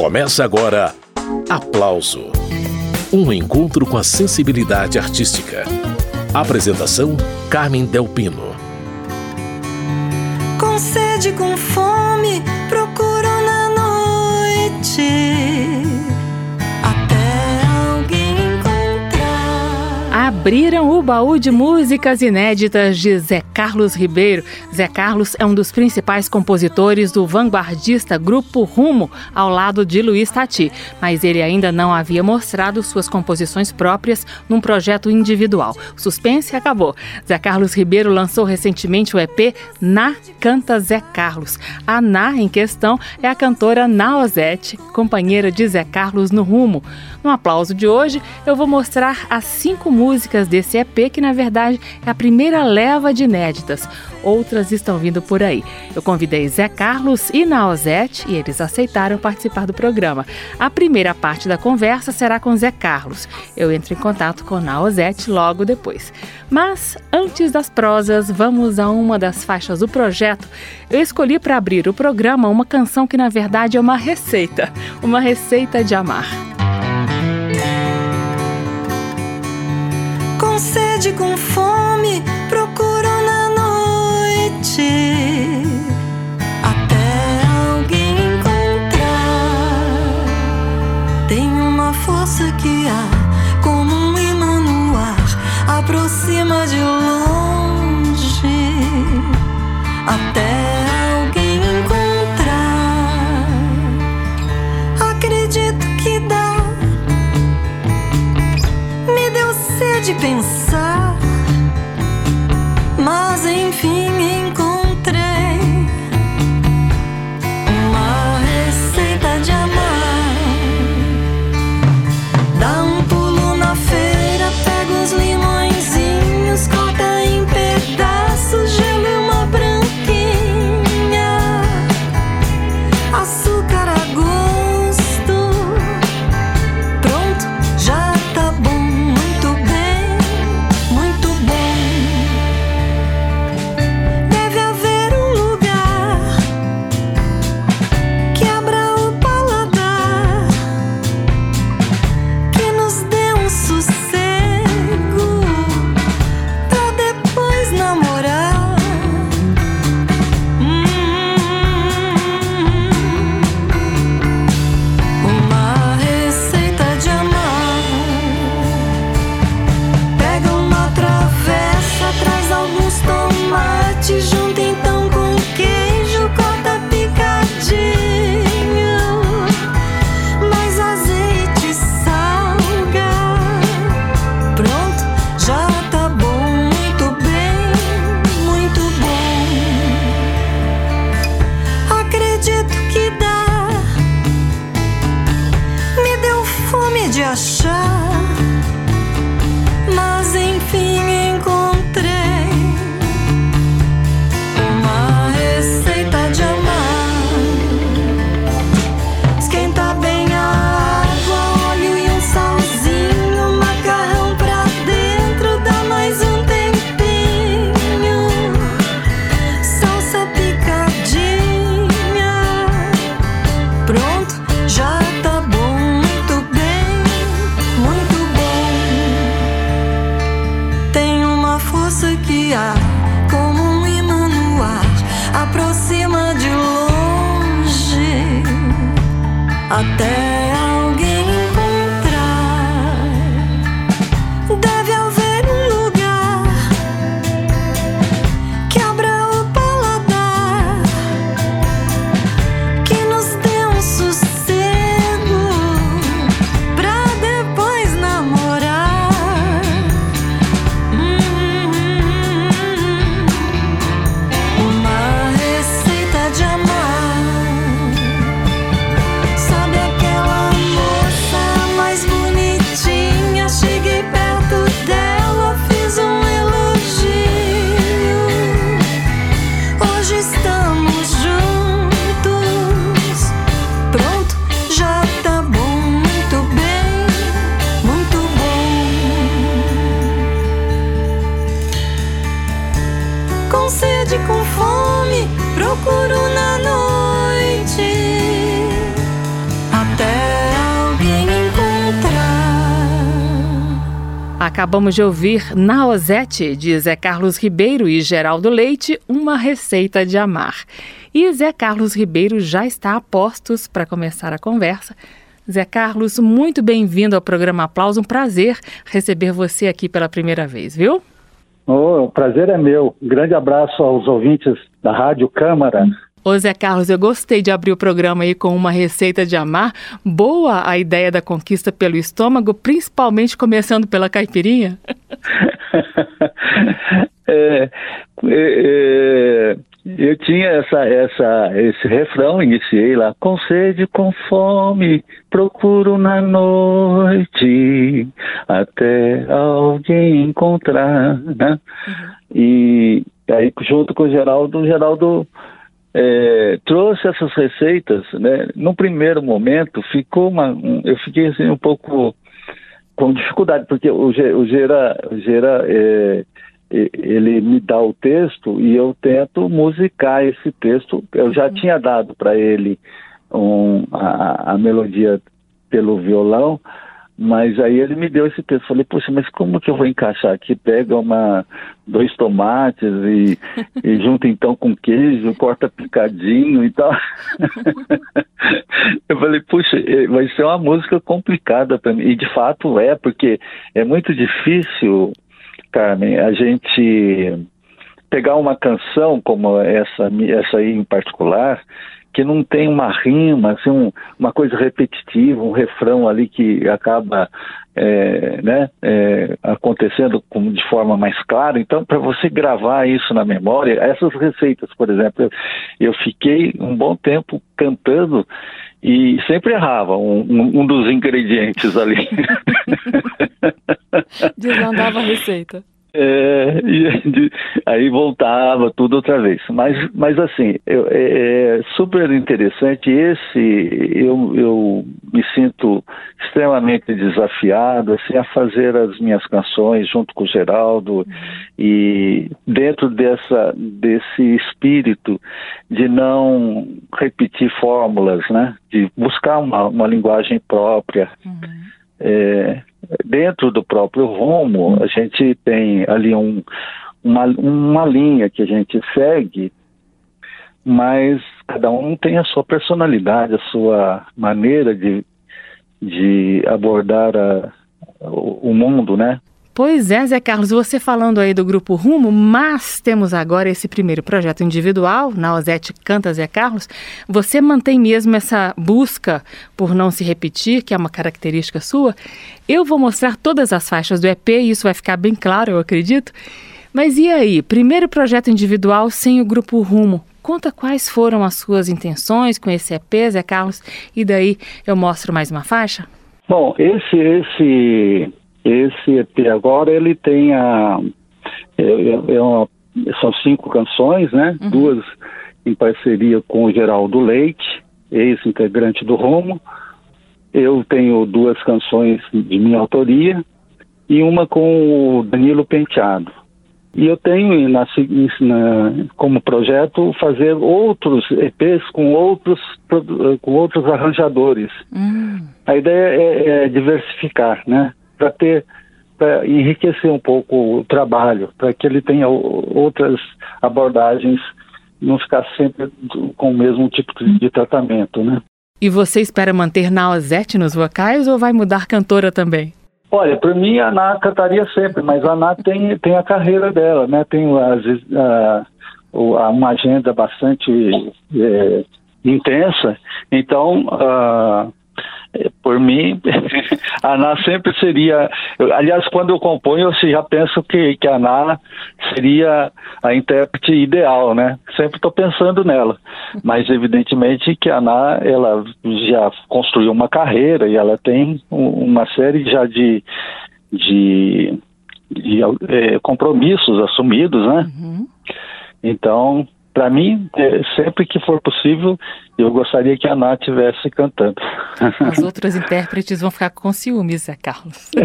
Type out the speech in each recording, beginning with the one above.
Começa agora Aplauso Um encontro com a sensibilidade artística. Apresentação: Carmen Delpino. Com sede, com fome, abriram o baú de músicas inéditas de Zé Carlos Ribeiro. Zé Carlos é um dos principais compositores do vanguardista Grupo Rumo, ao lado de Luiz Tati, mas ele ainda não havia mostrado suas composições próprias num projeto individual. O suspense acabou. Zé Carlos Ribeiro lançou recentemente o EP Na Canta Zé Carlos. A Na em questão é a cantora Naozete, companheira de Zé Carlos no Rumo. No aplauso de hoje, eu vou mostrar as cinco músicas músicas desse EP, que na verdade é a primeira leva de inéditas. Outras estão vindo por aí. Eu convidei Zé Carlos e Naozete e eles aceitaram participar do programa. A primeira parte da conversa será com Zé Carlos. Eu entro em contato com Naozete logo depois. Mas antes das prosas, vamos a uma das faixas do projeto. Eu escolhi para abrir o programa uma canção que na verdade é uma receita, uma receita de amar. Sede, com fome, procuro na noite. Até alguém encontrar. Tem uma força que há, como um imã no ar, aproxima de longe. Até pensar. aquela Acabamos de ouvir Naozete, de Zé Carlos Ribeiro e Geraldo Leite, Uma Receita de Amar. E Zé Carlos Ribeiro já está a postos para começar a conversa. Zé Carlos, muito bem-vindo ao programa Aplauso. Um prazer receber você aqui pela primeira vez, viu? Oh, o prazer é meu. Grande abraço aos ouvintes da Rádio Câmara. Ô Zé Carlos, eu gostei de abrir o programa aí com uma receita de amar. Boa a ideia da conquista pelo estômago, principalmente começando pela caipirinha. é, é, é, eu tinha essa, essa, esse refrão, iniciei lá, com sede, com fome, procuro na noite, até alguém encontrar, né? Uhum. E aí, junto com o Geraldo, o Geraldo é, trouxe essas receitas, né? No primeiro momento ficou uma, um, eu fiquei assim um pouco com dificuldade porque o, o Gera, o Gera é, ele me dá o texto e eu tento musicar esse texto. Eu já uhum. tinha dado para ele um, a, a melodia pelo violão, mas aí ele me deu esse texto. Falei, poxa, mas como que eu vou encaixar aqui? Pega uma, dois tomates e, e junta então com queijo, corta picadinho e tal. eu falei, puxa, vai ser uma música complicada para mim. E de fato é, porque é muito difícil, Carmen, a gente pegar uma canção como essa, essa aí em particular que não tem uma rima, assim, um, uma coisa repetitiva, um refrão ali que acaba é, né, é, acontecendo com, de forma mais clara. Então, para você gravar isso na memória, essas receitas, por exemplo, eu, eu fiquei um bom tempo cantando e sempre errava um, um, um dos ingredientes ali. Desandava a receita. É, e, aí voltava tudo outra vez. Mas, mas assim, eu, é, é, super interessante. Esse eu, eu me sinto extremamente desafiado assim, a fazer as minhas canções junto com o Geraldo e dentro dessa, desse espírito de não repetir fórmulas, né? de buscar uma, uma linguagem própria. Uhum. É, dentro do próprio Romo, a gente tem ali um, uma, uma linha que a gente segue, mas cada um tem a sua personalidade, a sua maneira de, de abordar a, o mundo, né? Pois é, Zé Carlos, você falando aí do grupo Rumo, mas temos agora esse primeiro projeto individual, na Ozete Canta Zé Carlos. Você mantém mesmo essa busca por não se repetir, que é uma característica sua. Eu vou mostrar todas as faixas do EP e isso vai ficar bem claro, eu acredito. Mas e aí, primeiro projeto individual sem o grupo Rumo? Conta quais foram as suas intenções com esse EP, Zé Carlos, e daí eu mostro mais uma faixa? Bom, esse, esse esse EP agora ele tem a é, é, é uma, são cinco canções, né? Uhum. Duas em parceria com o Geraldo Leite, ex-integrante do Romo. Eu tenho duas canções de minha autoria e uma com o Danilo Penteado. E eu tenho na, na, como projeto fazer outros EPs com outros, com outros arranjadores. Uhum. A ideia é, é diversificar, né? Para ter para enriquecer um pouco o trabalho, para que ele tenha outras abordagens, não ficar sempre com o mesmo tipo de tratamento, né? E você espera manter Naozete nos vocais ou vai mudar cantora também? Olha, para mim a Ana cantaria sempre, mas a Ana tem, tem a carreira dela, né? Tem a, a, uma agenda bastante é, intensa, então por mim, a Ana sempre seria. aliás, quando eu componho, eu já penso que, que a Ana seria a intérprete ideal, né? Sempre estou pensando nela. Mas, evidentemente, que a Ana ela já construiu uma carreira e ela tem uma série já de, de, de é, compromissos assumidos, né? Uhum. Então, para mim, é, sempre que for possível, eu gostaria que a Nath estivesse cantando. As outras intérpretes vão ficar com ciúmes, Zé Carlos.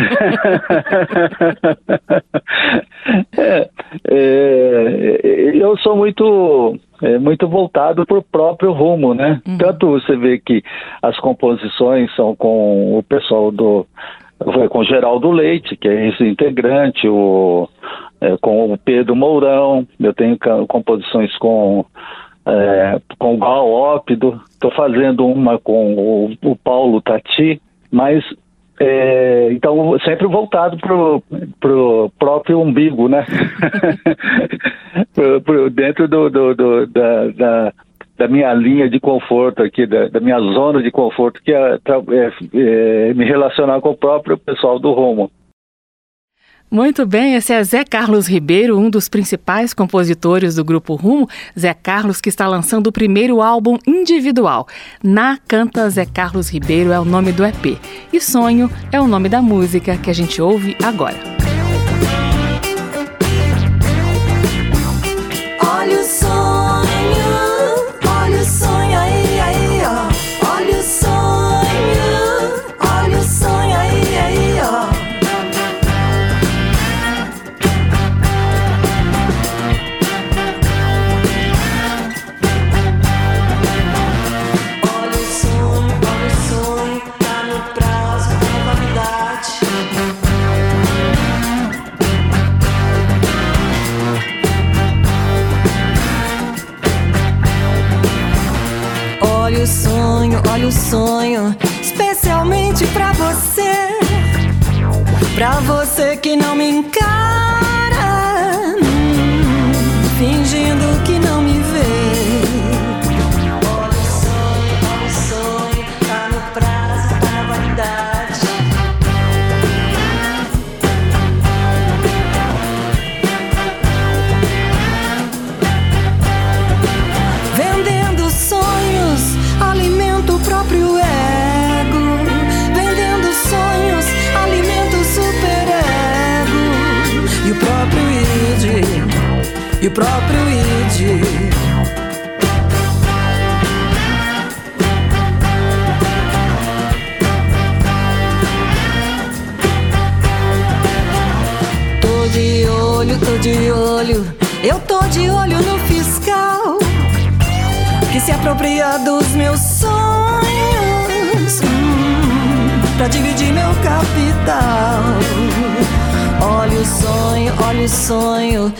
é, é, eu sou muito é, muito voltado para o próprio rumo, né? Uhum. Tanto você vê que as composições são com o pessoal do foi com o Geraldo Leite, que é esse integrante, o, é, com o Pedro Mourão, eu tenho composições com, é, com o Gal Ópido, estou fazendo uma com o, o Paulo Tati, mas é, então, sempre voltado pro, pro próprio umbigo, né? pro, pro, dentro do, do, do da, da, da, minha linha de conforto aqui, da, da minha zona de conforto, que é, é, é, me relacionar com o próprio pessoal do Romo. Muito bem, esse é Zé Carlos Ribeiro, um dos principais compositores do grupo Rumo. Zé Carlos que está lançando o primeiro álbum individual. Na Canta Zé Carlos Ribeiro é o nome do EP. E Sonho é o nome da música que a gente ouve agora. Sonho, especialmente pra você. Pra você que não me encara, que se apropria dos meus sonhos hum, pra dividir meu capital. Olha o sonho, olha o sonho,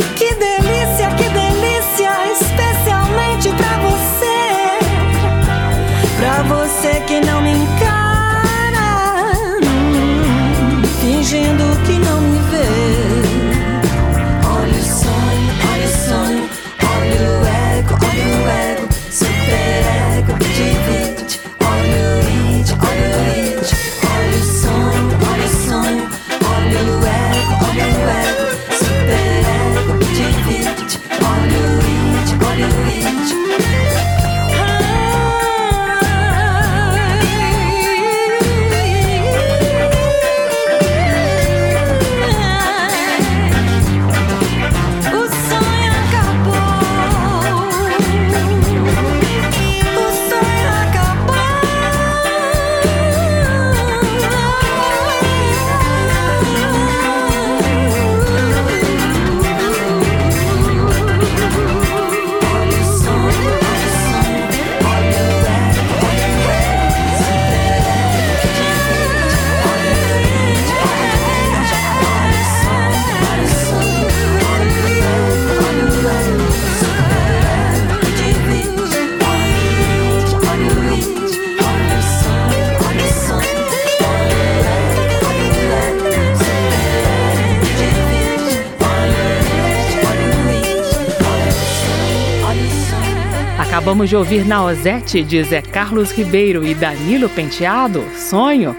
Acabamos de ouvir Naozete de Zé Carlos Ribeiro e Danilo Penteado, Sonho.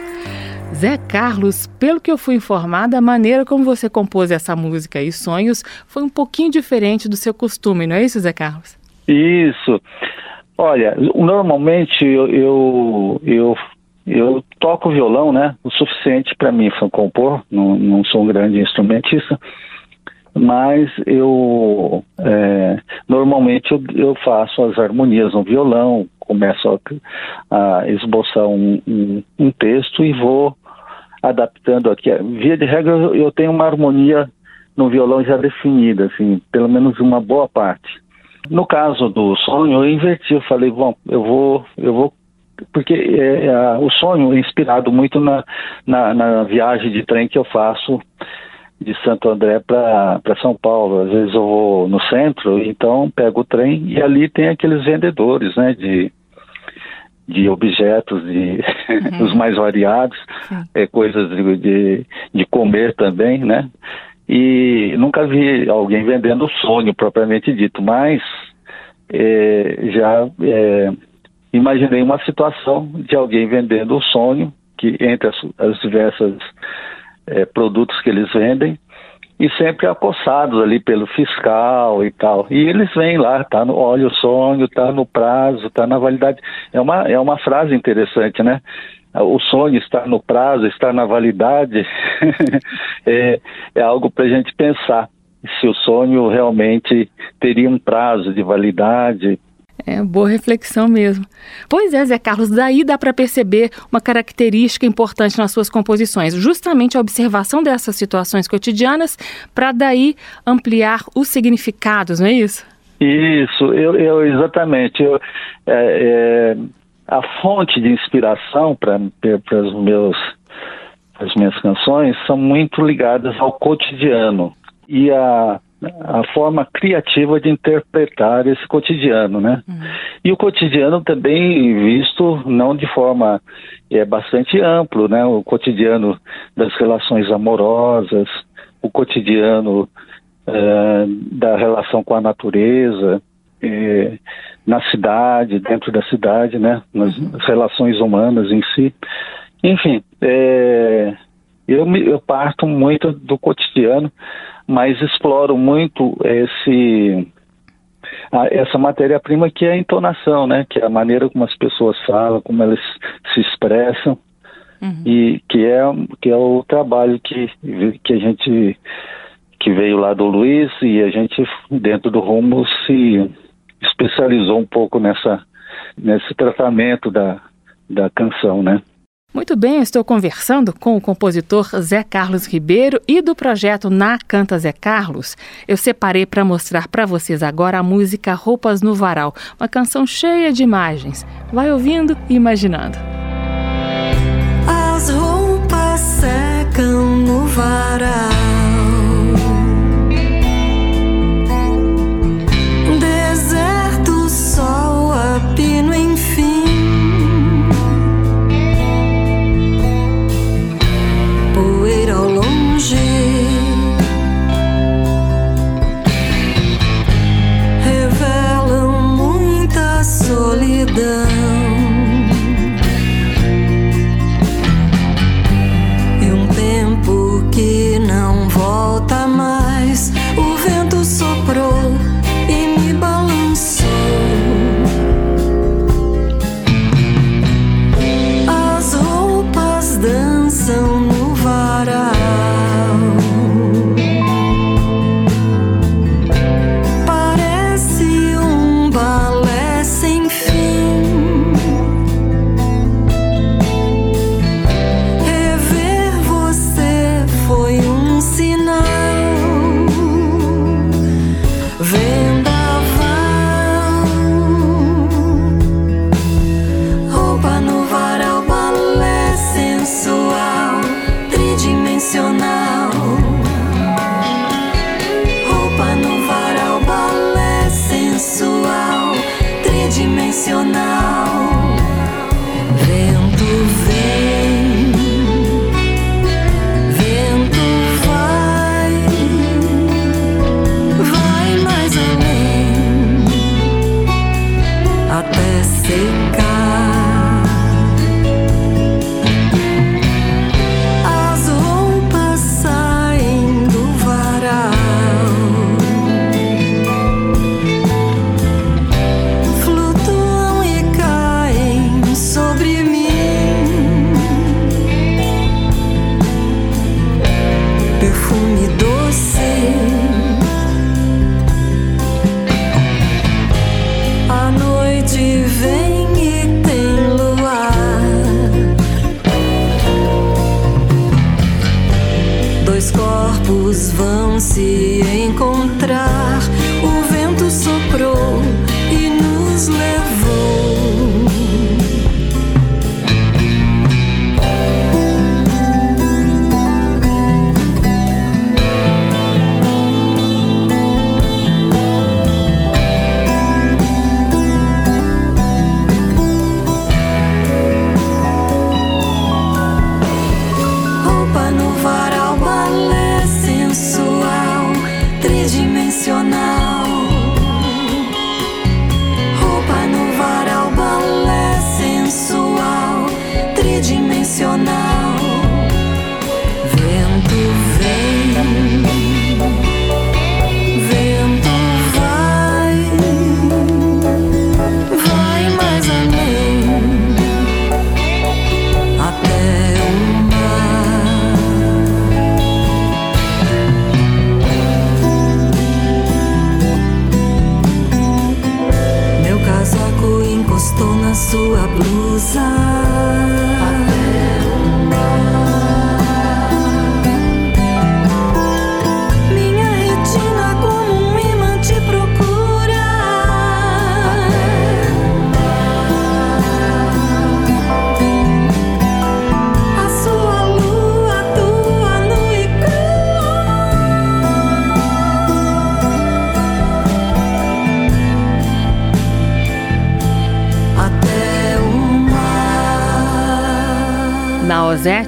Zé Carlos, pelo que eu fui informada, a maneira como você compôs essa música e Sonhos foi um pouquinho diferente do seu costume, não é isso, Zé Carlos? Isso. Olha, normalmente eu, eu, eu, eu toco violão, né? O suficiente para mim compor, não, não sou um grande instrumentista, mas eu é, normalmente eu, eu faço as harmonias no violão, começo a, a esboçar um, um, um texto e vou adaptando aqui. Via de regra, eu, tenho uma harmonia no violão já definida, assim, pelo menos uma boa parte. No caso do sonho, eu inverti, eu falei, bom, eu vou, eu vou porque é, é, o sonho é inspirado muito na, na, na, viagem de trem que eu faço de Santo André para São Paulo. Às vezes eu vou no centro, então pego o trem e ali tem aqueles vendedores, né, de, de objetos, de uhum. os mais variados, é, coisas de, de, de comer também, né? E nunca vi alguém vendendo sonho propriamente dito, mas é, já é, imaginei uma situação de alguém vendendo o sonho, que entre as, as diversas é, produtos que eles vendem, e sempre acossados ali pelo fiscal e tal. E eles vêm lá, tá no olha o sonho, tá no prazo, tá na validade. É uma, é uma frase interessante, né? O sonho está no prazo, está na validade, é, é algo para a gente pensar se o sonho realmente teria um prazo de validade, é, boa reflexão mesmo. Pois é, Zé Carlos, daí dá para perceber uma característica importante nas suas composições, justamente a observação dessas situações cotidianas, para daí ampliar os significados, não é isso? Isso, eu, eu exatamente. Eu, é, é, a fonte de inspiração para meus as minhas canções são muito ligadas ao cotidiano e a a forma criativa de interpretar esse cotidiano, né? Uhum. E o cotidiano também visto não de forma é bastante amplo, né? O cotidiano das relações amorosas, o cotidiano é, da relação com a natureza, é, na cidade, dentro da cidade, né? Nas uhum. relações humanas em si. Enfim, é, eu, me, eu parto muito do cotidiano mas exploro muito esse a, essa matéria-prima que é a entonação, né? Que é a maneira como as pessoas falam, como elas se expressam uhum. e que é que é o trabalho que que a gente que veio lá do Luiz e a gente dentro do Rumo se especializou um pouco nessa nesse tratamento da da canção, né? Muito bem, estou conversando com o compositor Zé Carlos Ribeiro e do projeto Na Canta Zé Carlos. Eu separei para mostrar para vocês agora a música Roupas no Varal, uma canção cheia de imagens. Vai ouvindo e imaginando. As roupas secam no varal. E dois corpos vão se encontrar. O vento soprou e nos levou.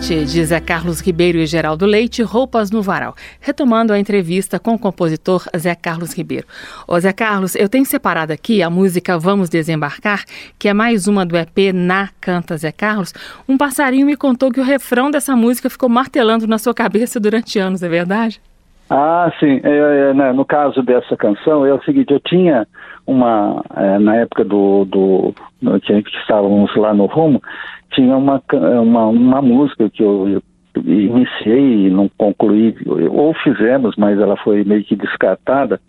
De Zé Carlos Ribeiro e Geraldo Leite, Roupas no Varal. Retomando a entrevista com o compositor Zé Carlos Ribeiro. Ô Zé Carlos, eu tenho separado aqui a música Vamos Desembarcar, que é mais uma do EP Na Canta Zé Carlos. Um passarinho me contou que o refrão dessa música ficou martelando na sua cabeça durante anos, é verdade? Ah, sim. É, é, né, no caso dessa canção, é o seguinte, eu tinha uma, é, na época do, do, do que estávamos lá no Rumo, tinha uma, uma, uma música que eu, iniciei e não concluí, ou fizemos, mas ela foi meio que descartada,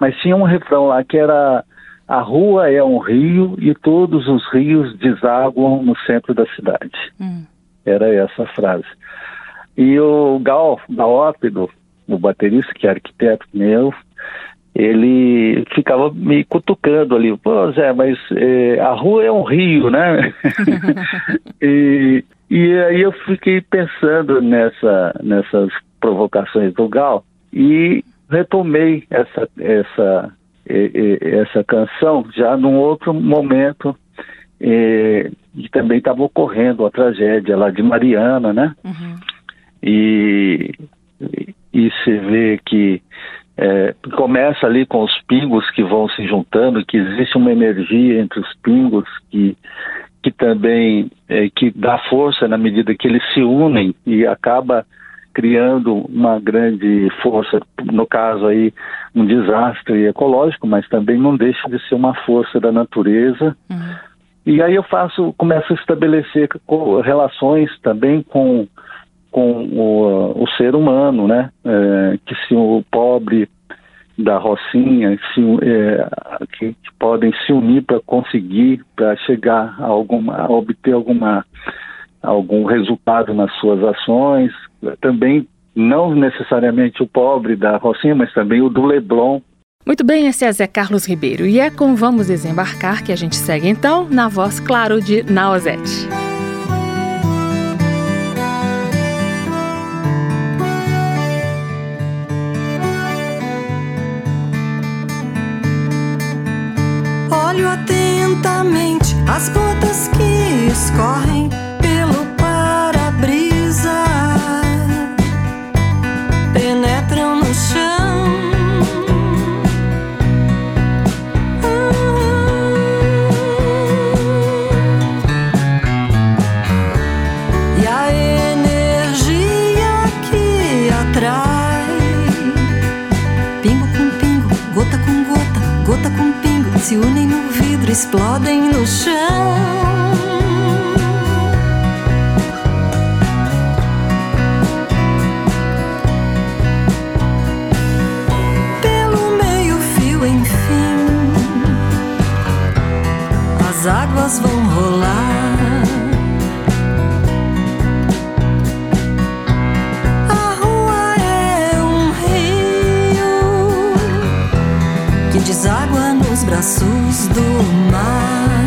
mas tinha um refrão lá que era a rua é um rio e todos os rios desaguam no centro da cidade. Hum. Era essa a frase. E o Gal, Gaópido, o baterista, que é arquiteto meu, ele ficava me cutucando ali, pô Zé, mas é, a rua é um rio, né? e, e aí eu fiquei pensando nessa, nessas provocações do Gal e retomei essa, essa, essa canção já num outro momento e, e também estava ocorrendo a tragédia lá de Mariana, né? Uhum. E, e se vê que é, começa ali com os pingos que vão se juntando, que existe uma energia entre os pingos que, que também é, que dá força na medida que eles se unem e acaba criando uma grande força, no caso aí um desastre ecológico, mas também não deixa de ser uma força da natureza. Uhum. E aí eu faço, começo a estabelecer relações também com com o, o ser humano, né? É, que se o pobre da Rocinha se, é, que, que, podem se unir para conseguir, para chegar a, alguma, a obter alguma, algum resultado nas suas ações. Também, não necessariamente o pobre da Rocinha, mas também o do Leblon. Muito bem, esse é Zé Carlos Ribeiro. E é com Vamos Desembarcar que a gente segue então, na voz, claro, de Naozete. Olho atentamente as gotas que escorrem pelo para-brisa, penetram no chão. E a energia que atrai, pingo com pingo, gota com gota, gota com pingo, se unem explodem no chão. Pelo meio-fio, enfim, as águas vão rolar. A rua é um rio que deságua nos braços do Na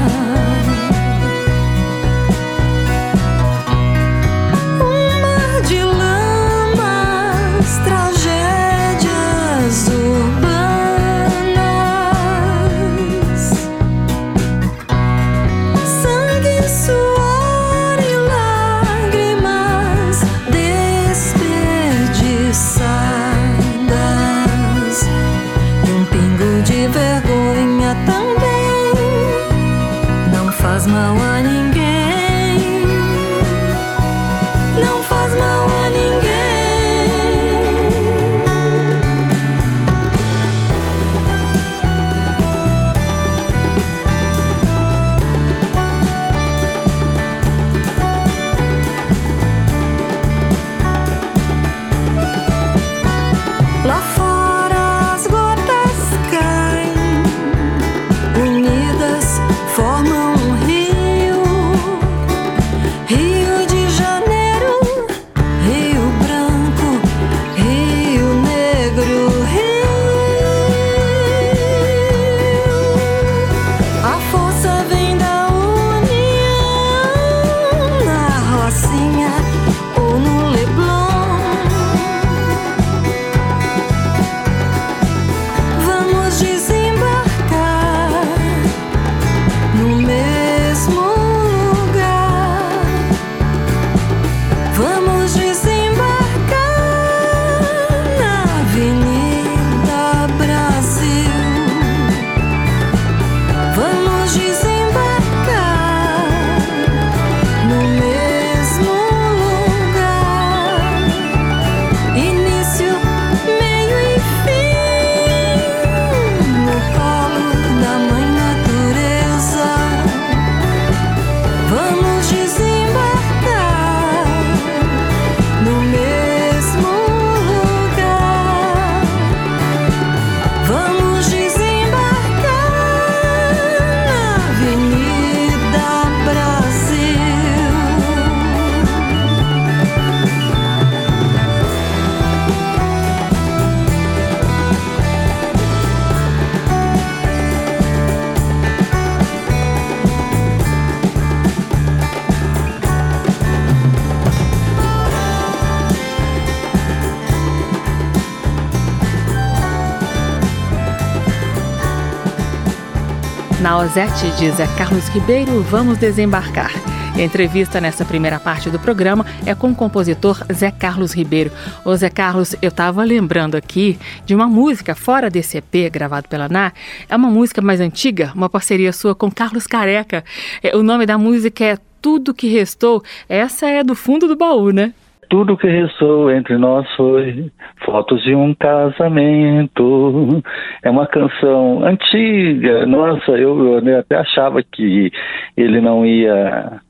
Ozete de Zé Carlos Ribeiro, vamos desembarcar. A entrevista nessa primeira parte do programa é com o compositor Zé Carlos Ribeiro. Ô Zé Carlos, eu estava lembrando aqui de uma música fora desse EP gravado pela NAR. É uma música mais antiga, uma parceria sua com Carlos Careca. É, o nome da música é Tudo Que Restou. Essa é do fundo do baú, né? Tudo que restou entre nós foi fotos de um casamento. É uma canção antiga. Nossa, eu, eu até achava que ele não ia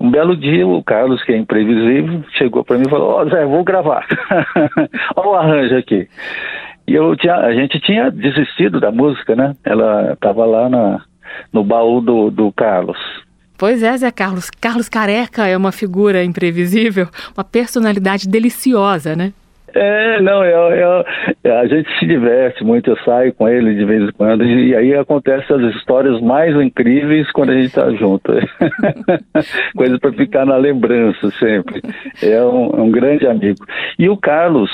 um belo dia, o Carlos, que é imprevisível, chegou para mim e falou: Ó, oh, Zé, vou gravar. Olha o arranjo aqui. E eu tinha, a gente tinha desistido da música, né? Ela estava lá na, no baú do, do Carlos. Pois é, Zé Carlos. Carlos Careca é uma figura imprevisível, uma personalidade deliciosa, né? É, não, eu, eu, a gente se diverte muito, eu saio com ele de vez em quando, e aí acontecem as histórias mais incríveis quando a gente está junto. Coisa para ficar na lembrança sempre. É um, é um, grande amigo. E o Carlos,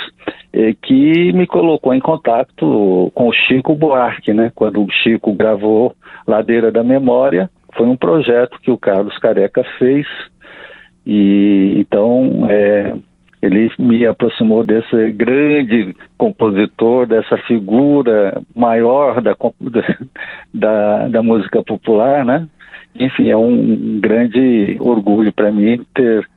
é, que me colocou em contato com o Chico Buarque, né? Quando o Chico gravou Ladeira da Memória, foi um projeto que o Carlos Careca fez. E então é, ele me aproximou desse grande compositor, dessa figura maior da, da, da música popular, né? Enfim, é um grande orgulho para mim ter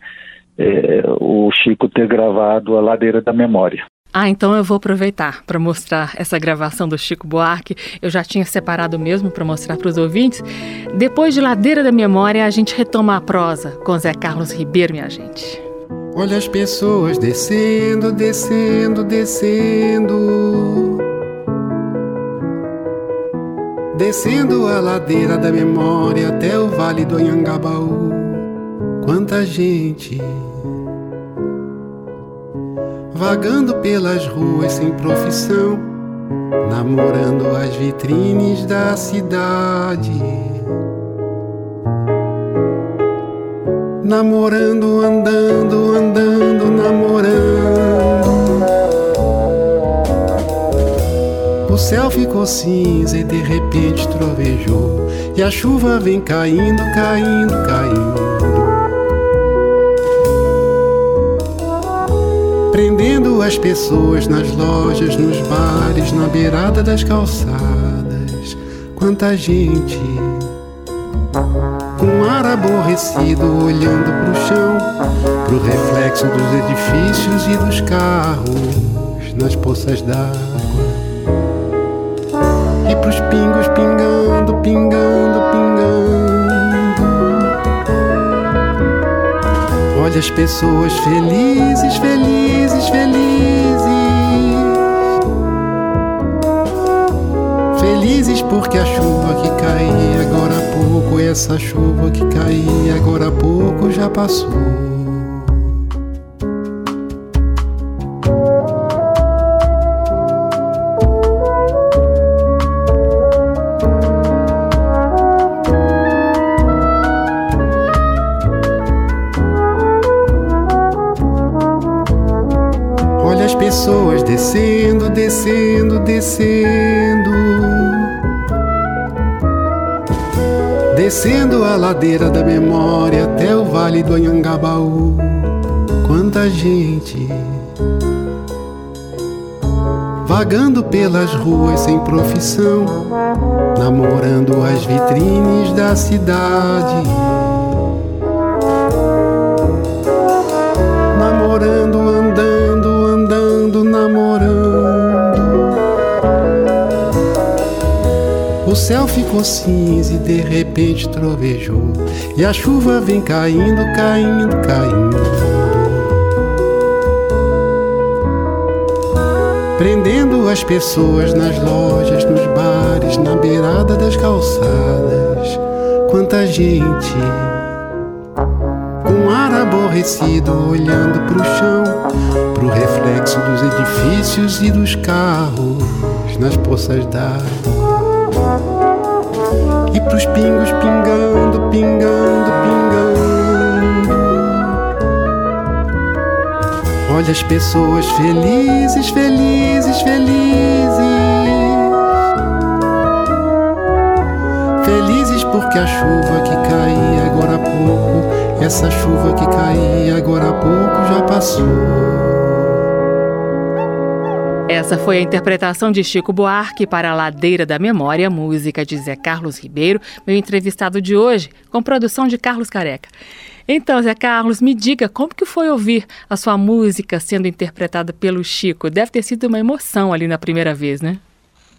é, o Chico ter gravado A Ladeira da Memória. Ah, então eu vou aproveitar para mostrar essa gravação do Chico Buarque. Eu já tinha separado mesmo para mostrar para os ouvintes. Depois de Ladeira da Memória, a gente retoma a prosa com Zé Carlos Ribeiro, minha gente. Olha as pessoas descendo, descendo, descendo. Descendo a ladeira da memória até o vale do Anhangabaú. Quanta gente vagando pelas ruas sem profissão, namorando as vitrines da cidade. namorando, andando, andando, namorando. O céu ficou cinza e de repente trovejou, e a chuva vem caindo, caindo, caindo. Prendendo as pessoas nas lojas, nos bares, na beirada das calçadas. Quanta gente com ar aborrecido, olhando pro chão, pro reflexo dos edifícios e dos carros nas poças d'água. E pros pingos pingando, pingando, pingando. Olha as pessoas felizes, felizes, felizes. Felizes porque a chuva que caía agora há pouco, essa chuva que caía agora há pouco já passou. Descendo a ladeira da memória até o vale do Anhangabaú. Quanta gente vagando pelas ruas sem profissão, namorando as vitrines da cidade. O céu ficou cinza e de repente trovejou. E a chuva vem caindo, caindo, caindo. Prendendo as pessoas nas lojas, nos bares, na beirada das calçadas. Quanta gente com ar aborrecido olhando pro chão, pro reflexo dos edifícios e dos carros nas poças d'água pros pingos pingando, pingando, pingando. Olha as pessoas felizes, felizes, felizes. Felizes porque a chuva que caía agora há pouco, essa chuva que caía agora há pouco já passou. Essa foi a interpretação de Chico Buarque para a Ladeira da Memória, música de Zé Carlos Ribeiro, meu entrevistado de hoje, com produção de Carlos Careca. Então, Zé Carlos, me diga como que foi ouvir a sua música sendo interpretada pelo Chico? Deve ter sido uma emoção ali na primeira vez, né?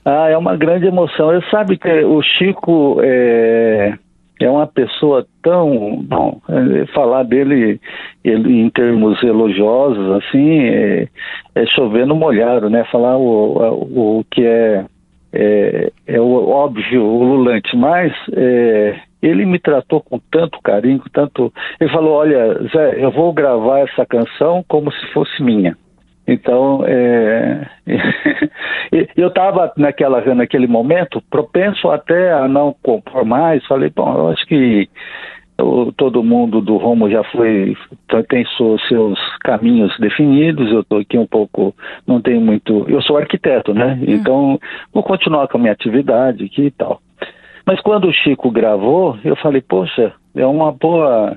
Ah, é uma grande emoção. Eu sabe que o Chico é, é uma pessoa tão bom é, falar dele ele, em termos elogiosos assim é, é chover no molhado, né? Falar o, o, o que é, é, é o óbvio, o lulante, mas é, ele me tratou com tanto carinho, com tanto. Ele falou: Olha, Zé, eu vou gravar essa canção como se fosse minha. Então, é... eu estava naquela naquele momento propenso até a não compor mais. Falei, bom, eu acho que eu, todo mundo do Romo já foi tem seus caminhos definidos. Eu estou aqui um pouco, não tenho muito. Eu sou arquiteto, né? Hum. Então, vou continuar com a minha atividade aqui e tal. Mas quando o Chico gravou, eu falei, poxa, é uma boa.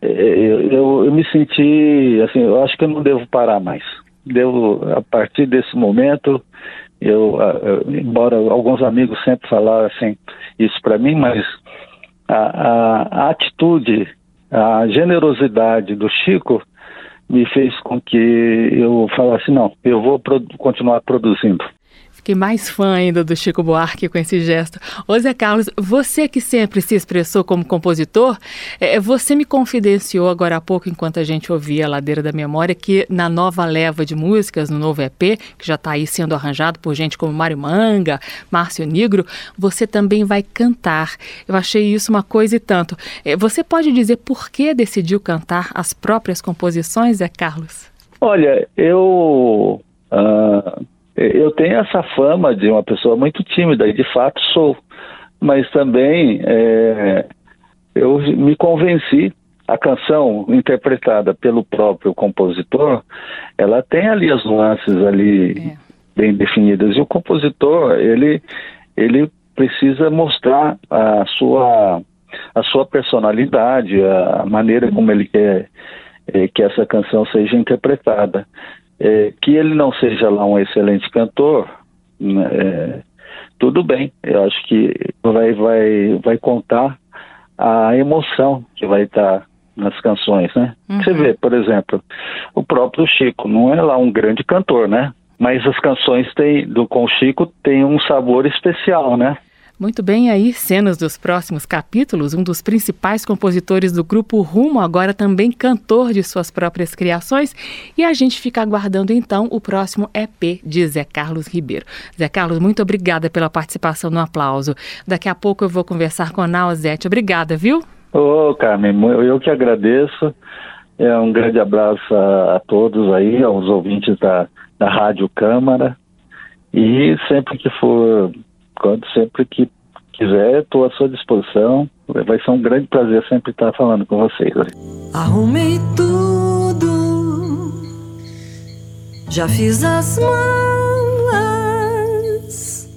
É, eu, eu, eu me senti assim, eu acho que eu não devo parar mais devo, a partir desse momento, eu, embora alguns amigos sempre falassem isso para mim, mas a, a, a, atitude, a generosidade do Chico me fez com que eu falasse, não, eu vou produ continuar produzindo. Fiquei mais fã ainda do Chico Buarque com esse gesto. Ô Zé Carlos, você que sempre se expressou como compositor, é, você me confidenciou agora há pouco, enquanto a gente ouvia a Ladeira da Memória, que na nova leva de músicas, no novo EP, que já está aí sendo arranjado por gente como Mário Manga, Márcio Negro, você também vai cantar. Eu achei isso uma coisa e tanto. É, você pode dizer por que decidiu cantar as próprias composições, Zé Carlos? Olha, eu. Uh eu tenho essa fama de uma pessoa muito tímida, e de fato sou, mas também é, eu me convenci. A canção interpretada pelo próprio compositor, ela tem ali as nuances ali é. bem definidas e o compositor ele ele precisa mostrar a sua a sua personalidade, a maneira como ele quer é, que essa canção seja interpretada. É, que ele não seja lá um excelente cantor, né, é, tudo bem. Eu acho que vai, vai, vai contar a emoção que vai estar nas canções, né? Uhum. Você vê, por exemplo, o próprio Chico não é lá um grande cantor, né? Mas as canções tem, do com o Chico têm um sabor especial, né? Muito bem, aí, cenas dos próximos capítulos. Um dos principais compositores do grupo Rumo, agora também cantor de suas próprias criações. E a gente fica aguardando então o próximo EP de Zé Carlos Ribeiro. Zé Carlos, muito obrigada pela participação no aplauso. Daqui a pouco eu vou conversar com a Nausete. Obrigada, viu? Ô, oh, Carmen, eu que agradeço. É um grande abraço a, a todos aí, aos ouvintes da, da Rádio Câmara. E sempre que for quando sempre que quiser, estou à sua disposição. Vai ser um grande prazer sempre estar falando com vocês. Arrumei tudo, já fiz as malas,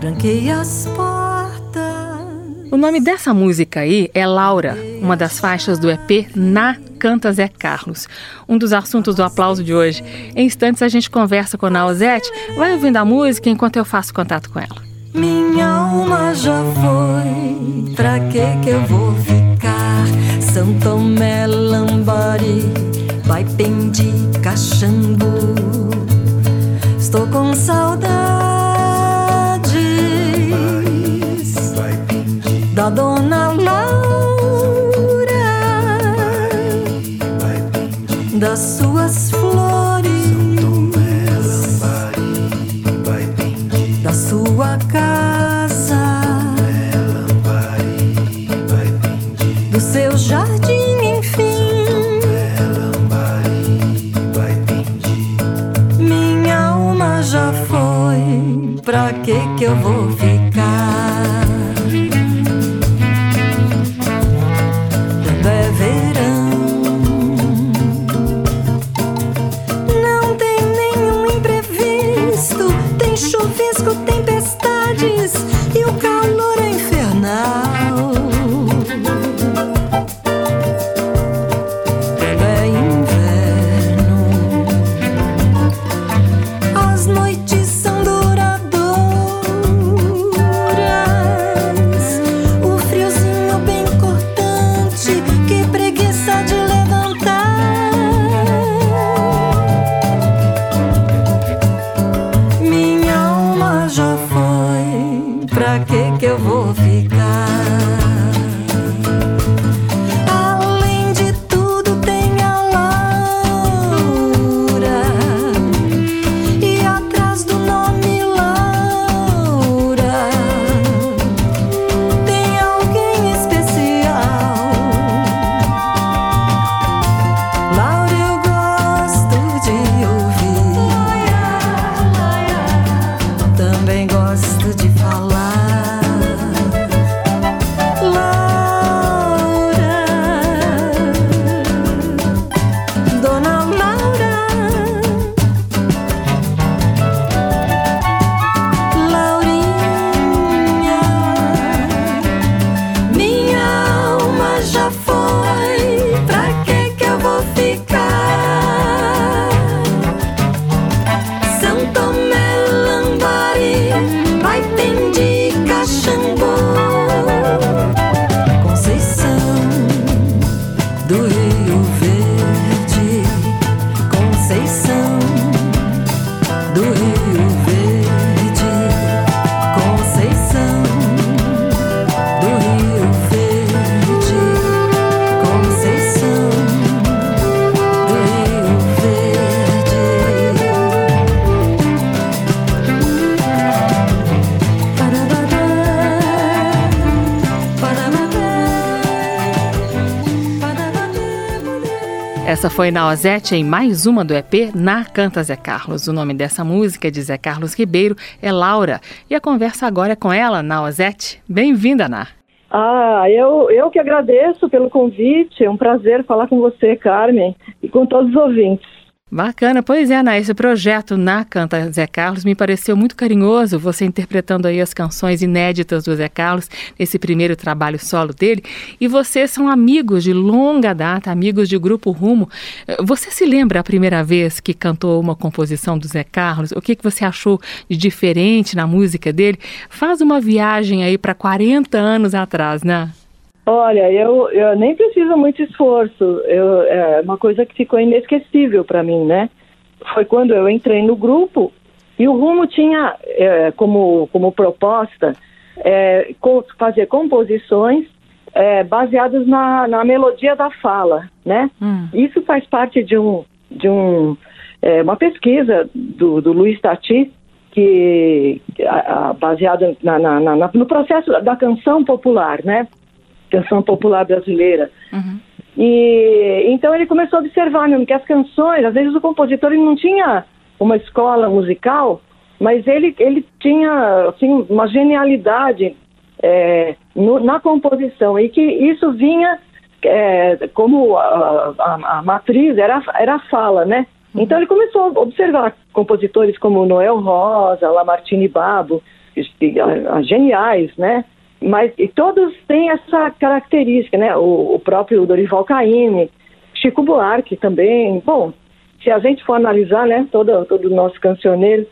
tranquei as portas. O nome dessa música aí é Laura, uma das faixas do EP Na Canta Zé Carlos. Um dos assuntos do aplauso de hoje. Em instantes a gente conversa com a Nausete, vai ouvindo a música enquanto eu faço contato com ela. Minha alma já foi, pra que que eu vou ficar? São Tomé, Lambari, vai Pendi, Caxambu. Estou com saudades da dona Laura, das suas flores. Sua casa, do seu jardim, enfim. Minha alma já foi, pra que que eu vou ficar? Essa foi Naozete em mais uma do EP Na Canta Zé Carlos. O nome dessa música de Zé Carlos Ribeiro é Laura. E a conversa agora é com ela, Naozete. Bem-vinda, Ná. Ah, eu, eu que agradeço pelo convite. É um prazer falar com você, Carmen, e com todos os ouvintes. Bacana, pois é, Ana, esse projeto na Canta Zé Carlos me pareceu muito carinhoso, você interpretando aí as canções inéditas do Zé Carlos nesse primeiro trabalho solo dele, e vocês são amigos de longa data, amigos de Grupo Rumo. Você se lembra a primeira vez que cantou uma composição do Zé Carlos? O que, que você achou de diferente na música dele? Faz uma viagem aí para 40 anos atrás, né? Olha, eu, eu nem preciso muito esforço. Eu, é uma coisa que ficou inesquecível para mim, né? Foi quando eu entrei no grupo e o Rumo tinha é, como, como proposta é, fazer composições é, baseadas na, na melodia da fala, né? Hum. Isso faz parte de um de um é, uma pesquisa do, do Luiz Tati que a, a, baseada na, na, na, no processo da canção popular, né? Canção popular brasileira. Uhum. E então ele começou a observar mesmo que as canções, às vezes o compositor não tinha uma escola musical, mas ele, ele tinha assim, uma genialidade é, no, na composição e que isso vinha é, como a, a, a, matriz era, era a fala, né? Uhum. Então ele começou a observar compositores como Noel Rosa, Lamartine Babo, geniais, né? Mas e todos têm essa característica, né? O, o próprio Dorival Caymmi, Chico Buarque também. Bom, se a gente for analisar, né, todo, todo o nosso cancioneiro.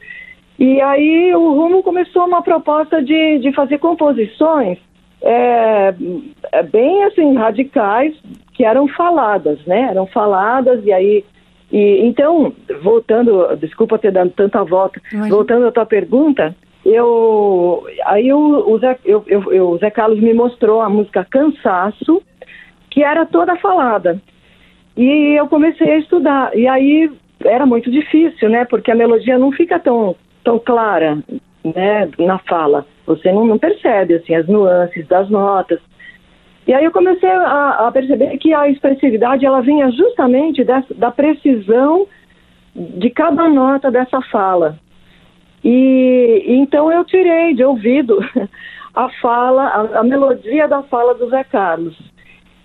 E aí o Rumo começou uma proposta de, de fazer composições é, é, bem assim radicais que eram faladas, né? Eram faladas e aí e então voltando, desculpa ter dado tanta volta, voltando à tua pergunta, eu aí o, Zé, eu, eu, o Zé Carlos me mostrou a música Cansaço, que era toda falada. E eu comecei a estudar. E aí era muito difícil, né? Porque a melodia não fica tão, tão clara, né? Na fala. Você não, não percebe, assim, as nuances das notas. E aí eu comecei a, a perceber que a expressividade, ela vinha justamente dessa, da precisão de cada nota dessa fala. E então eu tirei de ouvido a fala, a, a, melodia da fala do Zé Carlos.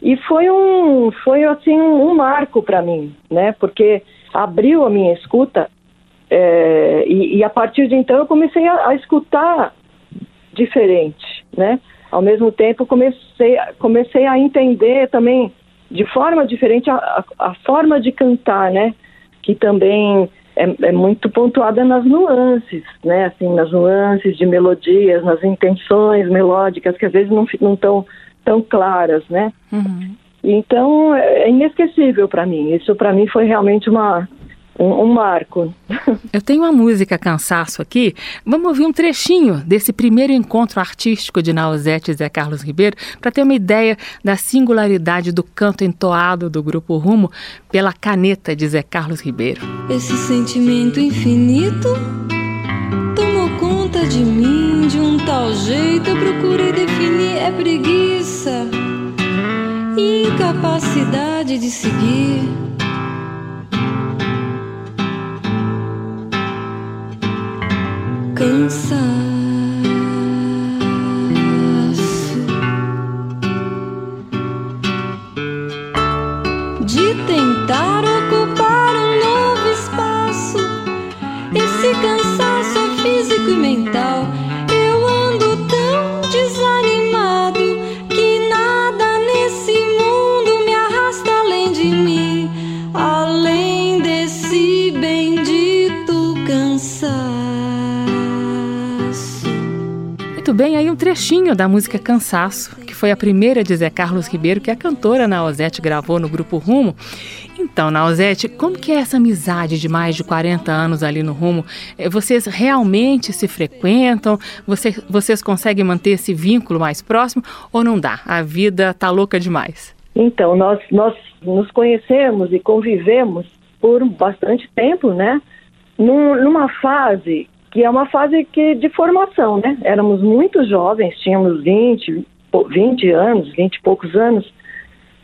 E foi um, foi assim um marco para mim, né? Porque abriu a minha escuta é, e, e, a partir de então eu comecei a, a, escutar diferente, né? Ao mesmo tempo comecei, comecei a entender também de forma diferente a, a, a forma de cantar, né? Que também é, é, muito pontuada nas nuances, né? Assim, nas nuances de melodias, nas intenções melódicas que às vezes não não tão tão claras, né? Uhum. Então é, é inesquecível para mim. Isso para mim foi realmente uma um, um, marco. Eu tenho uma música Cansaço aqui. Vamos ouvir um trechinho desse primeiro encontro artístico de Nausete e Zé Carlos Ribeiro para ter uma ideia da singularidade do canto entoado do grupo Rumo pela caneta de Zé Carlos Ribeiro. Esse sentimento infinito tomou conta de mim de um tal jeito eu procurei definir é preguiça, incapacidade de seguir cansaço de bem aí um trechinho da música Cansaço, que foi a primeira de Zé Carlos Ribeiro que a cantora Nausete gravou no grupo Rumo. Então, Nausete, como que é essa amizade de mais de 40 anos ali no Rumo? Eh, vocês realmente se frequentam? Você, vocês conseguem manter esse vínculo mais próximo ou não dá? A vida tá louca demais. Então, nós, nós nos conhecemos e convivemos por bastante tempo, né? Num, numa fase que é uma fase que, de formação, né? Éramos muito jovens, tínhamos 20, 20 anos, 20 e poucos anos.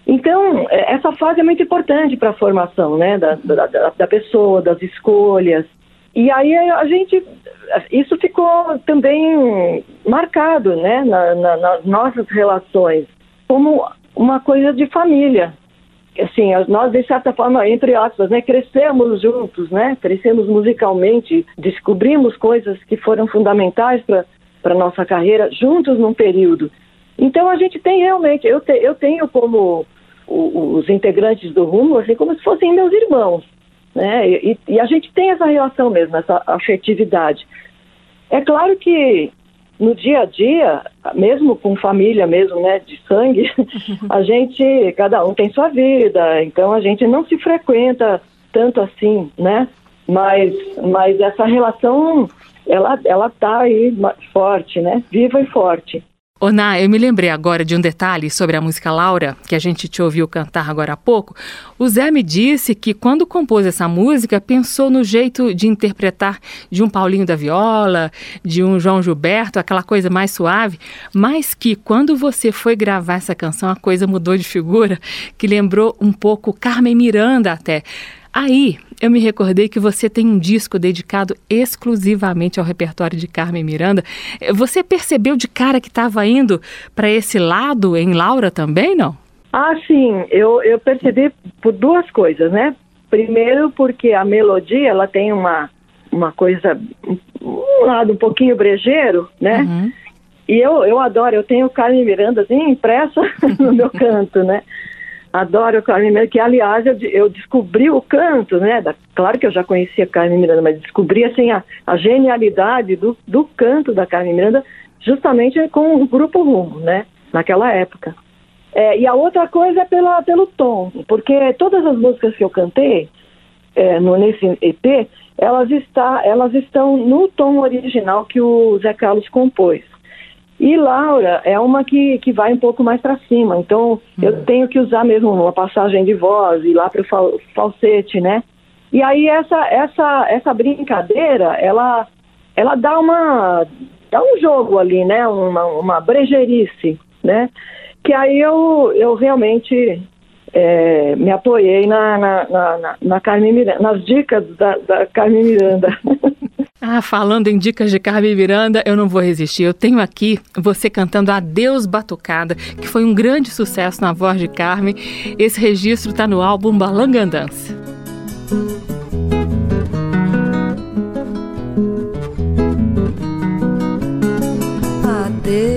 Então, é, essa fase é muito importante para a formação, né? Da, da, da, pessoa, das escolhas. E aí a gente, isso ficou também marcado, né? Na, na, nas nossas relações, como uma coisa de família, assim, nós de certa forma, entre aspas, né, crescemos juntos, né, crescemos musicalmente, descobrimos coisas que foram fundamentais para para nossa carreira juntos num período. Então a gente tem realmente, eu, te, eu tenho como os integrantes do Rumo, assim, como se fossem meus irmãos, né, e, e a gente tem essa relação mesmo, essa afetividade. É claro que no dia a dia, mesmo com família mesmo, né, de sangue, a gente, cada um tem sua vida, então a gente não se frequenta tanto assim, né? Mas, mas essa relação, ela, ela tá aí forte, né? Viva e forte. Oná, eu me lembrei agora de um detalhe sobre a música Laura, que a gente te ouviu cantar agora há pouco. O Zé me disse que quando compôs essa música, pensou no jeito de interpretar de um Paulinho da Viola, de um João Gilberto, aquela coisa mais suave, mas que quando você foi gravar essa canção, a coisa mudou de figura, que lembrou um pouco Carmen Miranda até. Aí eu me recordei que você tem um disco dedicado exclusivamente ao repertório de Carmen Miranda. Você percebeu de cara que estava indo para esse lado em Laura também, não? Ah, sim. Eu, eu percebi por duas coisas, né? Primeiro, porque a melodia ela tem uma, uma coisa, um lado um pouquinho brejeiro, né? Uhum. E eu, eu adoro, eu tenho Carmen Miranda assim, impressa no meu canto, né? Adoro Carmen Miranda, que aliás eu, eu, descobri o canto, né? Da, claro que eu já conhecia Carmen Miranda, mas descobri assim a, a genialidade do, do canto da Carmen Miranda justamente com o Grupo Rumo, né? Naquela época. É, e a outra coisa é pela, pelo tom, porque todas as músicas que eu cantei é, no, nesse EP, elas, está, elas estão no tom original que o Zé Carlos compôs. E Laura é uma que, que vai um pouco mais para cima, então uhum. eu tenho que usar mesmo uma passagem de voz e lá para o fal falsete, né? E aí essa essa essa brincadeira, ela ela dá uma dá um jogo ali, né? Uma, uma brejerice, né? Que aí eu eu realmente é, me apoiei na, na, na, na Carmen Miranda, nas dicas da, da Carmen Miranda. Ah, falando em dicas de Carmen Miranda, eu não vou resistir. Eu tenho aqui você cantando Adeus Batucada, que foi um grande sucesso na voz de Carmen. Esse registro está no álbum Balangandância. Adeus,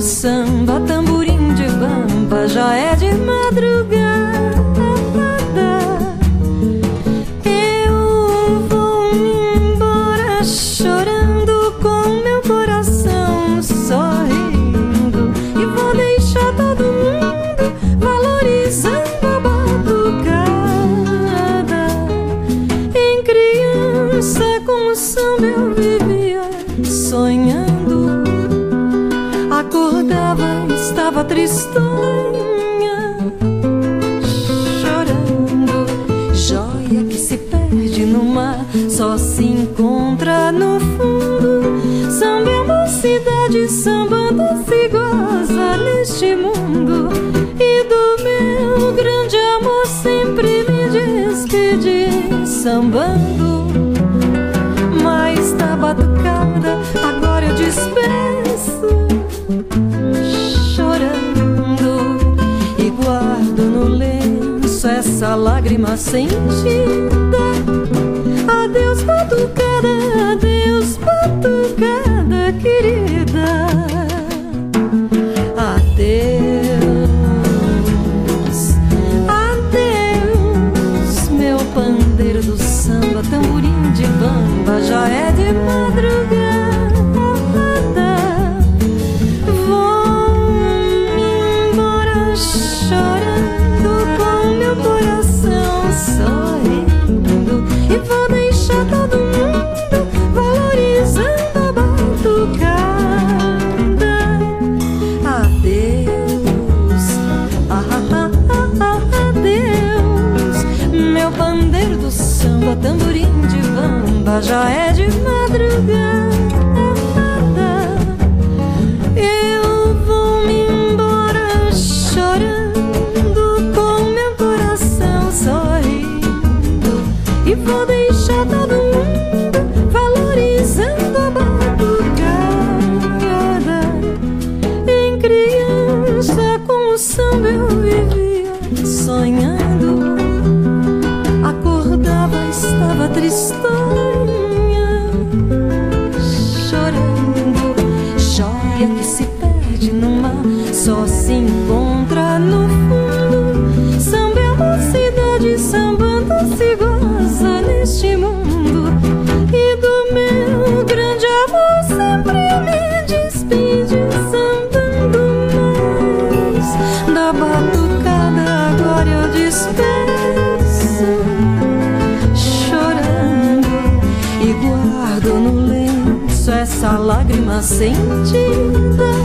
samba, tamborim de bamba, já é de madrugada. Eu vou me embora chorando com meu coração sorrindo e vou deixar todo mundo valorizando a batucada. Em criança com o samba eu tristonha, chorando. Joia que se perde no mar, só se encontra no fundo. Samba é mocidade, sambando se goza neste mundo. E do meu grande amor sempre me despedi, sambando. Essa lágrima sentida. Adeus, batucada, adeus, batucada querida. Já lágrima sentida.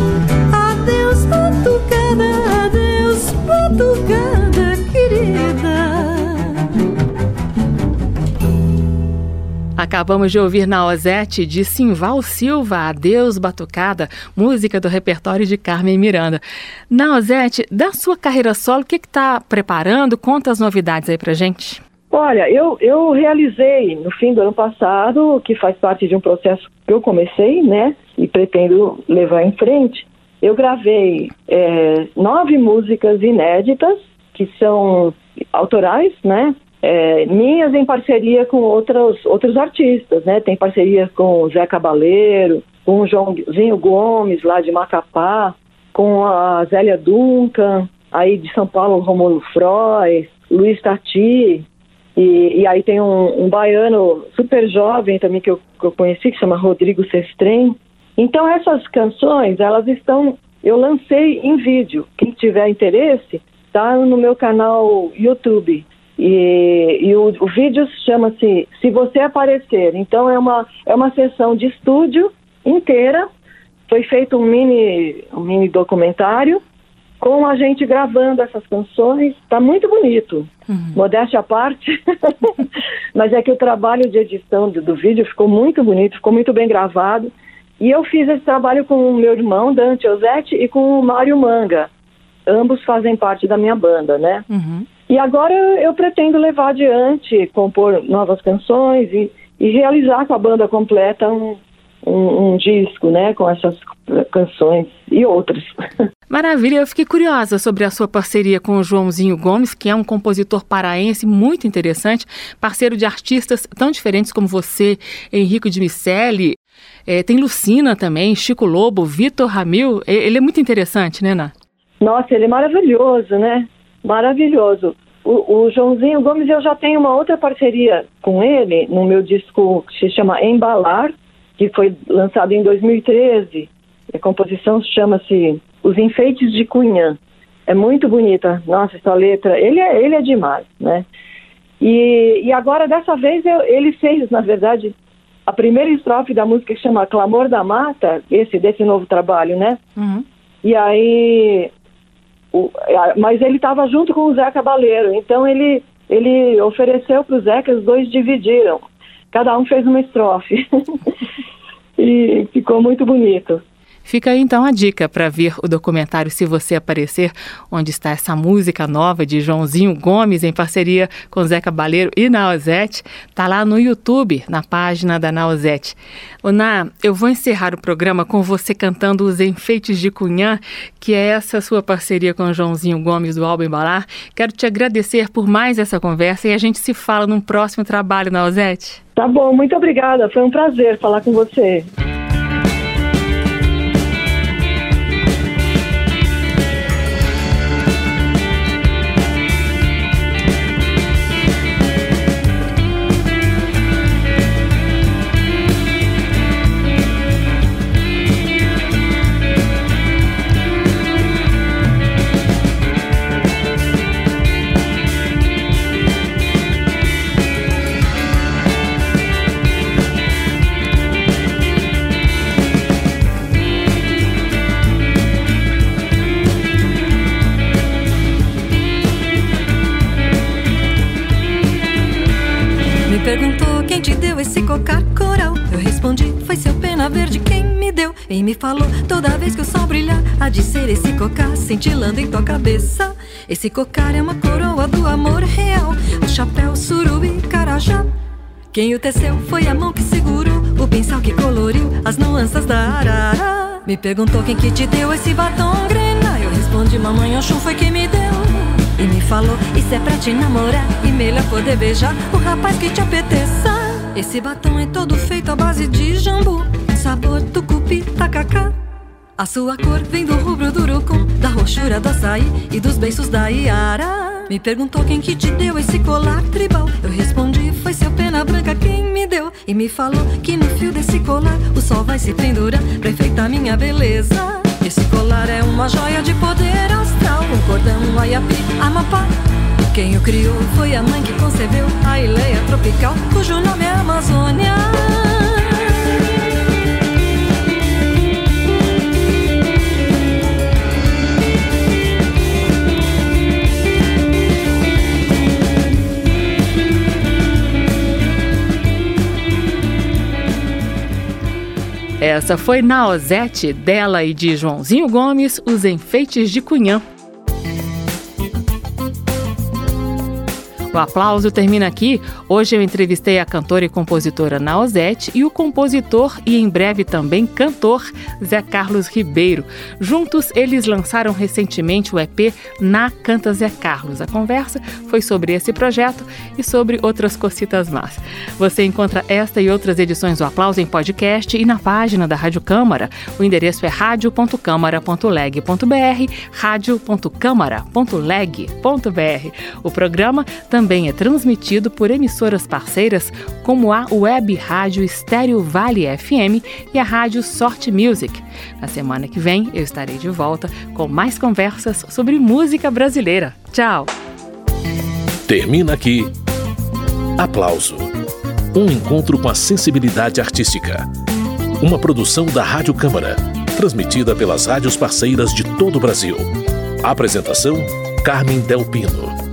Acabamos de ouvir na Ozete de Simval Silva, Adeus Batucada, música do repertório de Carmen Miranda. Na Ozete, da sua carreira solo, o que está preparando? Conta as novidades aí pra gente. Olha, eu, eu realizei no fim do ano passado, que faz parte de um processo que eu comecei, né, e pretendo levar em frente. Eu gravei é, nove músicas inéditas, que são autorais, né, é, minhas em parceria com outros, outros artistas, né? Tem parceria com o Zé Cabaleiro, com o Joãozinho Gomes, lá de Macapá, com a Zélia Duncan, aí de São Paulo, Romulo Froy, Luiz Tati, e, e aí tem um, um, baiano super jovem também que eu, que eu conheci, que chama Rodrigo Sestrem. Então essas canções, elas estão, eu lancei em vídeo. Quem tiver interesse, tá no meu canal YouTube. E, e o, o, vídeo chama-se Se Você Aparecer. Então é uma, é uma sessão de estúdio inteira. Foi feito um mini, um mini documentário com a gente gravando essas canções. Está muito bonito. Uhum. Modéstia à parte. Mas é que o trabalho de edição do, do vídeo ficou muito bonito, ficou muito bem gravado. E eu fiz esse trabalho com o meu irmão, Dante Ozette, e com o Mário Manga. Ambos fazem parte da minha banda, né? Uhum. E agora eu pretendo levar adiante, compor novas canções e, e realizar com a banda completa um, um, um, disco, né, com essas canções e outras. Maravilha, eu fiquei curiosa sobre a sua parceria com o Joãozinho Gomes, que é um compositor paraense muito interessante, parceiro de artistas tão diferentes como você, Henrico de Miceli, é, tem Lucina também, Chico Lobo, Vitor Ramil, ele é muito interessante, né, Ná? Nossa, ele é maravilhoso, né? maravilhoso. O, o, Joãozinho Gomes, eu já tenho uma outra parceria com ele no meu disco que se chama Embalar, que foi lançado em 2013. A composição chama-se Os Enfeites de Cunhã. É muito bonita, nossa, essa letra. Ele é, ele é demais, né? E, e agora, dessa vez, eu, ele fez, na verdade, a primeira estrofe da música que chama Clamor da Mata, esse desse novo trabalho, né? Uhum. E aí o, mas ele estava junto com o Zé Cabaleiro, então ele, ele ofereceu para o Zé que os dois dividiram. Cada um fez uma estrofe. e ficou muito bonito. Fica aí então a dica para ver o documentário Se Você Aparecer, onde está essa música nova de Joãozinho Gomes em parceria com Zeca Baleiro e Naozete. Tá lá no YouTube, na página da Naozete. Ná, eu vou encerrar o programa com você cantando Os Enfeites de Cunhã, que é essa sua parceria com Joãozinho Gomes do Álbum Embalar. Quero te agradecer por mais essa conversa e a gente se fala num próximo trabalho, Naozete. Tá bom, muito obrigada. Foi um prazer falar com você. E me falou toda vez que o sol brilhar Há de ser esse cocar cintilando em tua cabeça. Esse cocar é uma coroa do amor real O chapéu, surubi, carajá. Quem o teceu foi a mão que segurou O pincel que coloriu as nuances da arara. Me perguntou quem que te deu esse batom grena. Eu respondi, mamãe Oxum foi quem me deu. E me falou, isso é pra te namorar E melhor poder beijar o rapaz que te apeteça Esse batom é todo feito à base de jambu sabor tucupi, tacacá. A sua cor vem do rubro do urucum, da roxura do açaí e dos beiços da Iara. Me perguntou quem que te deu esse colar tribal. Eu respondi, foi seu pena branca quem me deu. E me falou que no fio desse colar o sol vai se pendurar pra enfeitar minha beleza. Esse colar é uma joia de poder astral, um cordão, um aiapi, amapá. Quem o criou foi a mãe que concebeu a ileia tropical, cujo nome é Amazônia. Essa foi Naozete, dela e de Joãozinho Gomes, Os Enfeites de Cunhã. O aplauso termina aqui. Hoje eu entrevistei a cantora e compositora Naozete e o compositor e em breve também cantor Zé Carlos Ribeiro. Juntos, eles lançaram recentemente o EP Na Canta Zé Carlos. A conversa foi sobre esse projeto e sobre outras cocitas más. Você encontra esta e outras edições do Aplauso em podcast e na página da Rádio Câmara. O endereço é radio.câmara.leg.br, radio.câmara.leg.br. O programa também também é transmitido por emissoras parceiras como a Web Rádio Estéreo Vale FM e a Rádio Sorte Music. Na semana que vem eu estarei de volta com mais conversas sobre música brasileira. Tchau! Termina aqui. Aplauso. Um encontro com a sensibilidade artística. Uma produção da Rádio Câmara, transmitida pelas rádios parceiras de todo o Brasil. Apresentação: Carmen Del Pino.